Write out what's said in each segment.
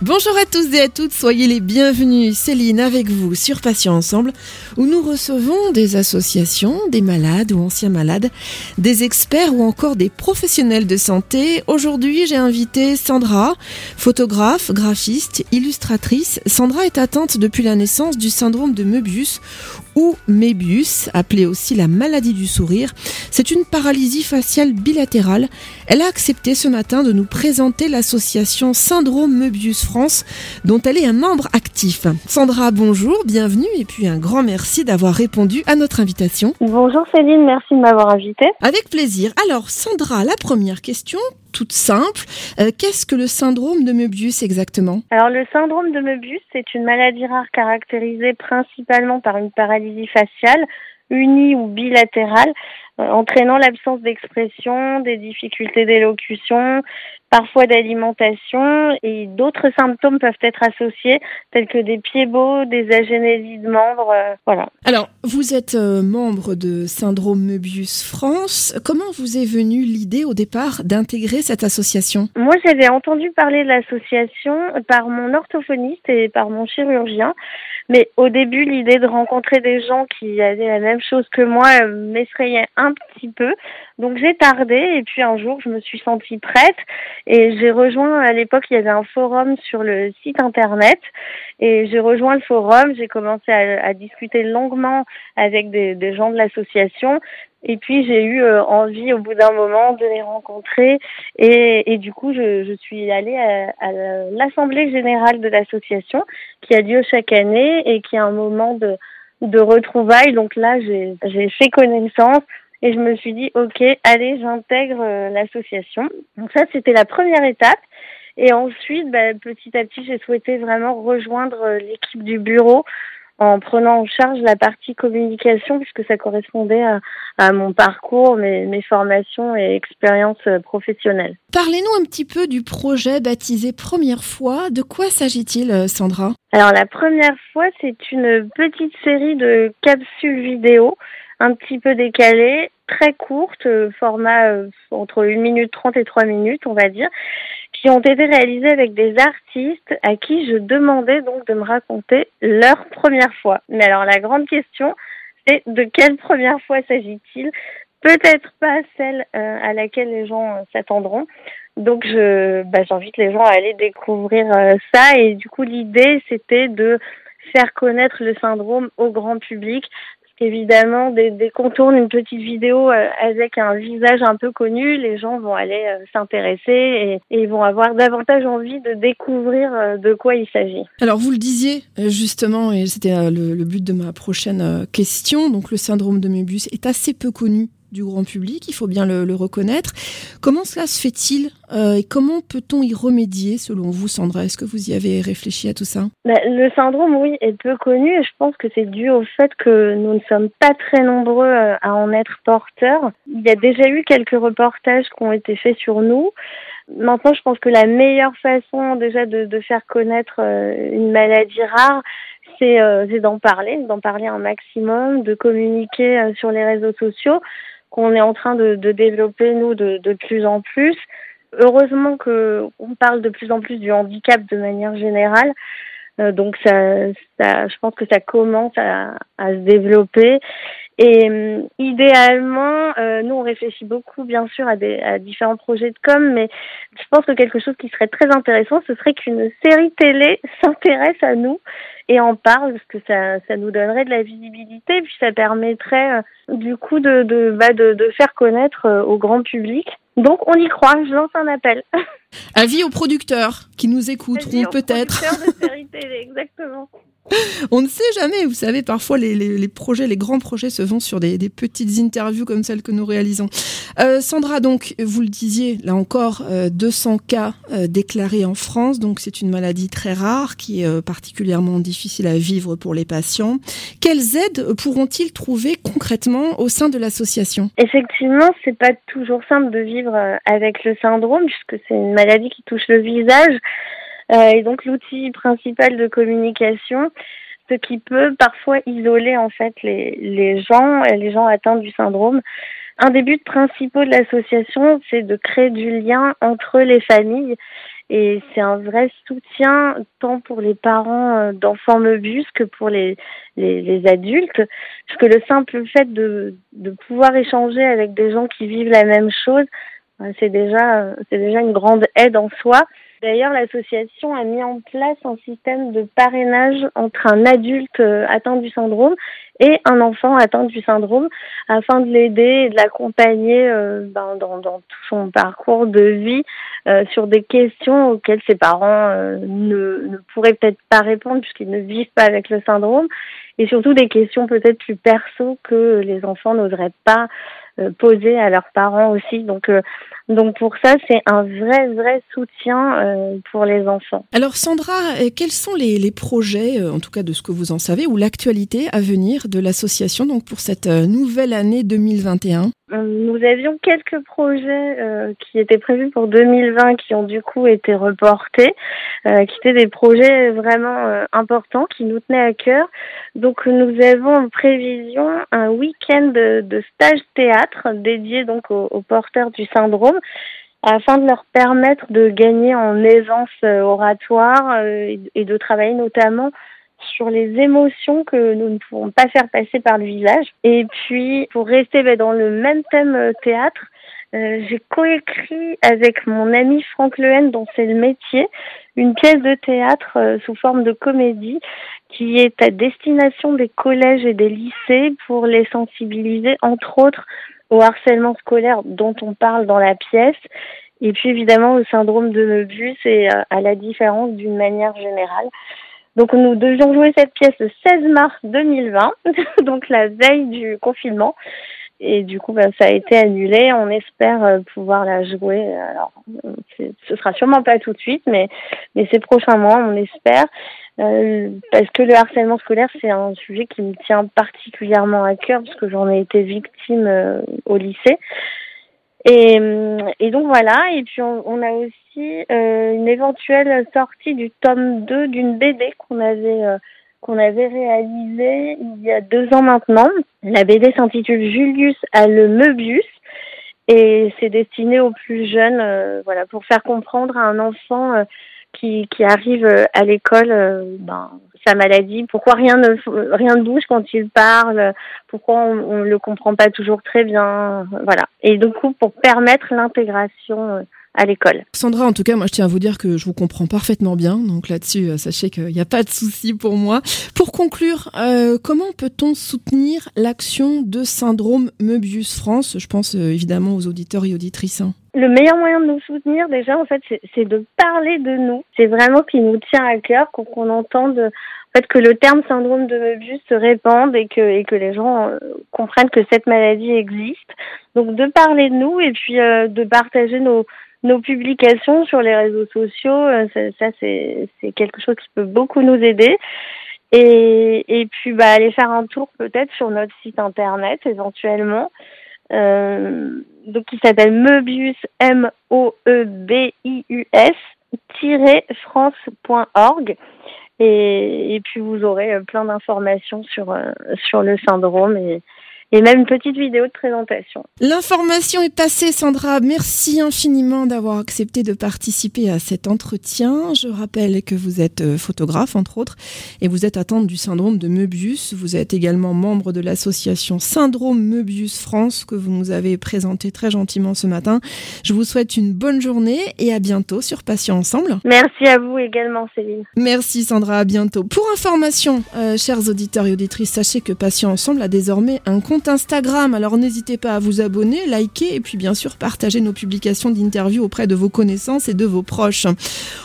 Bonjour à tous et à toutes, soyez les bienvenus. Céline avec vous sur Patients Ensemble, où nous recevons des associations, des malades ou anciens malades, des experts ou encore des professionnels de santé. Aujourd'hui, j'ai invité Sandra, photographe, graphiste, illustratrice. Sandra est atteinte depuis la naissance du syndrome de Möbius ou Mébius, appelée aussi la maladie du sourire. C'est une paralysie faciale bilatérale. Elle a accepté ce matin de nous présenter l'association Syndrome Möbius France, dont elle est un membre actif. Sandra, bonjour, bienvenue et puis un grand merci d'avoir répondu à notre invitation. Bonjour Céline, merci de m'avoir invitée. Avec plaisir. Alors Sandra, la première question, toute simple. Euh, Qu'est-ce que le syndrome de Möbius exactement? Alors le syndrome de Möbius, c'est une maladie rare caractérisée principalement par une paralysie faciale unie ou bilatérale, entraînant l'absence d'expression, des difficultés d'élocution, parfois d'alimentation et d'autres symptômes peuvent être associés tels que des pieds beaux, des agénésies de membres, euh, voilà. Alors, vous êtes euh, membre de Syndrome Möbius France. Comment vous est venue l'idée au départ d'intégrer cette association? Moi, j'avais entendu parler de l'association par mon orthophoniste et par mon chirurgien. Mais au début, l'idée de rencontrer des gens qui avaient la même chose que moi euh, m'effrayait un petit peu. Donc j'ai tardé et puis un jour, je me suis sentie prête et j'ai rejoint, à l'époque, il y avait un forum sur le site internet et j'ai rejoint le forum, j'ai commencé à, discuter longuement avec des, gens de l'association et puis j'ai eu euh, envie au bout d'un moment de les rencontrer et, et du coup je, suis allée à, à l'assemblée générale de l'association qui a lieu chaque année et qui est un moment de, de retrouvailles. Donc là j'ai fait connaissance et je me suis dit ok allez j'intègre euh, l'association. Donc ça c'était la première étape. Et ensuite, bah, petit à petit, j'ai souhaité vraiment rejoindre euh, l'équipe du bureau en prenant en charge la partie communication puisque ça correspondait à, à mon parcours, mes, mes, formations et expériences professionnelles. Parlez-nous un petit peu du projet baptisé Première fois. De quoi s'agit-il, Sandra? Alors la première fois, c'est une petite série de capsules vidéo un petit peu décalées, très courtes, format entre 1 minute 30 et 3 minutes, on va dire, qui ont été réalisés avec des artistes à qui je demandais donc de me raconter leur première fois. Mais alors la grande question, c'est de quelle première fois s'agit-il? Peut-être pas celle euh, à laquelle les gens euh, s'attendront. Donc je bah, j'invite les gens à aller découvrir euh, ça et du coup l'idée c'était de faire connaître le syndrome au grand public évidemment des, des contours d'une petite vidéo euh, avec un visage un peu connu, les gens vont aller euh, s'intéresser et, et, vont avoir davantage envie de découvrir euh, de quoi il s'agit. Alors vous le disiez justement, et c'était le, le, but de ma prochaine question, donc le syndrome de Möbius est assez peu connu du grand public, il faut bien le, reconnaître. Comment cela se fait-il euh, et comment peut-on y remédier selon vous, Sandra? Est-ce que vous y avez réfléchi à tout ça? Bah, Le syndrome, oui, est peu connu et je pense que c'est dû au fait que nous ne sommes pas très nombreux euh, à en être porteurs. Il y a déjà eu quelques reportages qui ont été faits sur nous. Maintenant, je pense que la meilleure façon déjà de, faire connaître euh, une maladie rare, c'est d'en parler, d'en parler un maximum, de communiquer sur les réseaux sociaux qu'on est en train de, développer nous de, plus en plus. Heureusement que on parle de plus en plus du handicap de manière générale, euh, donc ça, je pense que ça commence à se développer. Et euh, idéalement, euh, nous on réfléchit beaucoup bien sûr à, des, à différents projets de com, mais je pense que quelque chose qui serait très intéressant, ce serait qu'une série télé s'intéresse à nous et en parle parce que ça, ça nous donnerait de la visibilité puis ça permettrait euh, du coup de, de, bah, de, de faire connaître au grand public. Donc on y croit, je lance un appel. Avis aux producteurs qui nous écouteront peut-être. de série télé, exactement. On ne sait jamais, vous savez, parfois les, projets, les grands projets se vont sur des, petites interviews comme celles que nous réalisons. Euh, Sandra, donc, vous le disiez, là encore, euh, 200 cas euh, déclarés en France, donc c'est une maladie très rare qui est euh, particulièrement difficile à vivre pour les patients. Quelles aides pourront-ils trouver concrètement au sein de l'association? Effectivement, c'est pas toujours simple de vivre avec le syndrome puisque c'est une maladie qui touche le visage. Euh, et donc l'outil principal de communication, ce qui peut parfois isoler en fait les, les gens, les gens atteints du syndrome. un des buts principaux de l'association, c'est de créer du lien entre les familles et c'est un vrai soutien tant pour les parents euh, d'enfants meubus que pour les, les, les, adultes. Parce que le simple fait de, de pouvoir échanger avec des gens qui vivent la même chose, euh, c'est déjà, c'est déjà une grande aide en soi. D'ailleurs, l'association a mis en place un système de parrainage entre un adulte euh, atteint du syndrome et un enfant atteint du syndrome afin de l'aider et de l'accompagner euh, ben, dans, tout son parcours de vie euh, sur des questions auxquelles ses parents ne, ne pourraient peut-être pas répondre puisqu'ils ne vivent pas avec le syndrome et surtout des questions peut-être plus perso que les enfants n'oseraient pas poser à leurs parents aussi. Donc donc pour ça, c'est un vrai, vrai soutien euh, pour les enfants. Alors Sandra, euh, quels sont les, les projets, euh, en tout cas de ce que vous en savez, ou l'actualité à venir de l'association donc pour cette nouvelle année 2021 nous avions quelques projets euh, qui étaient prévus pour 2020 qui ont du coup été reportés, euh, qui étaient des projets vraiment euh, importants qui nous tenaient à cœur. Donc nous avons en prévision un week-end de, de, stage théâtre dédié donc aux, aux, porteurs du syndrome afin de leur permettre de gagner en aisance oratoire et de travailler notamment sur les émotions que nous ne pouvons pas faire passer par le visage. Et puis, pour rester ben, dans le même thème euh, théâtre, euh, j'ai coécrit avec mon ami Franck Lehen, dont c'est le métier, une pièce de théâtre euh, sous forme de comédie qui est à destination des collèges et des lycées pour les sensibiliser, entre autres, au harcèlement scolaire dont on parle dans la pièce, et puis évidemment au syndrome de Möbius et à la différence d'une manière générale. Donc nous devions jouer cette pièce le 16 mars 2020, donc la veille du confinement. Et du coup, ben, ça a été annulé. On espère euh, pouvoir la jouer. Alors, ce sera sûrement pas tout de suite, mais, mais ces prochains mois, on espère. Euh, parce que le harcèlement scolaire, c'est un sujet qui me tient particulièrement à cœur, parce que j'en ai été victime euh, au lycée. Et, et, donc voilà, et puis on, on a aussi euh, une éventuelle sortie du tome 2 d'une BD qu'on avait euh, qu'on avait réalisée il y a deux ans maintenant. La BD s'intitule Julius à le Möbius et c'est destiné aux plus jeunes, euh, voilà, pour faire comprendre à un enfant euh, qui, qui arrive à l'école ben, sa maladie, pourquoi rien ne rien ne bouge quand il parle, pourquoi on, ne le comprend pas toujours très bien, voilà. Et du coup, pour permettre l'intégration euh, à l'école. Sandra, en tout cas, moi je tiens à vous dire que je vous comprends parfaitement bien, donc là-dessus, euh, sachez qu'il n'y a pas de souci pour moi. Pour conclure, euh, comment peut-on soutenir l'action de Syndrome Möbius France? Je pense euh, évidemment aux auditeurs et auditrices. Hein. Le meilleur moyen de nous soutenir, déjà, en fait, c'est de parler de nous. C'est vraiment qui nous tient à cœur, qu'on entende en fait, que le terme syndrome de Möbius se répande et que, et que les gens euh, comprennent que cette maladie existe. Donc, de parler de nous et puis de partager nos, nos publications sur les réseaux sociaux, euh, ça, c'est quelque chose qui peut beaucoup nous aider. Et, et puis, bah, aller faire un tour peut-être sur notre site internet éventuellement. Euh, donc, qui s'appelle M-O-E-B-I-U-S, france.org. Et, et, puis vous aurez euh, plein d'informations sur, euh, sur le syndrome et, et même une petite vidéo de présentation. L'information est passée, Sandra. Merci infiniment d'avoir accepté de participer à cet entretien. Je rappelle que vous êtes euh, photographe, entre autres, et vous êtes atteinte du syndrome de Möbius. Vous êtes également membre de l'association Syndrome Möbius France, que vous nous avez présenté très gentiment ce matin. Je vous souhaite une bonne journée et à bientôt sur Patient Ensemble. Merci à vous également, Céline. Merci, Sandra. À bientôt. Pour information, euh, chers auditeurs et auditrices, sachez que Patient Ensemble a désormais un compte Instagram, alors n'hésitez pas à vous abonner, liker et puis bien sûr partager nos publications d'interviews auprès de vos connaissances et de vos proches.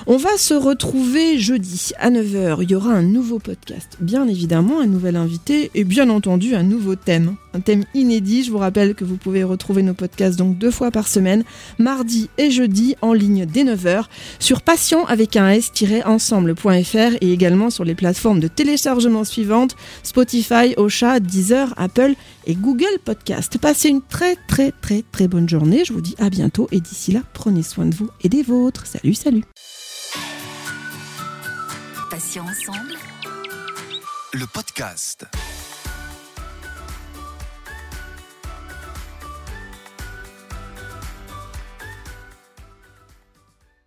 On va se retrouver jeudi à 9h. Il y aura un nouveau podcast, bien évidemment, un nouvel invité et bien entendu un nouveau thème. Un thème inédit. Je vous rappelle que vous pouvez retrouver nos podcasts donc deux fois par semaine, mardi et jeudi en ligne dès 9h sur patient avec un s-ensemble.fr et également sur les plateformes de téléchargement suivantes Spotify, Ocha, Deezer, Apple et Google Podcast. Passez une très très très très bonne journée. Je vous dis à bientôt et d'ici là, prenez soin de vous et des vôtres. Salut, salut. Patient ensemble. Le podcast.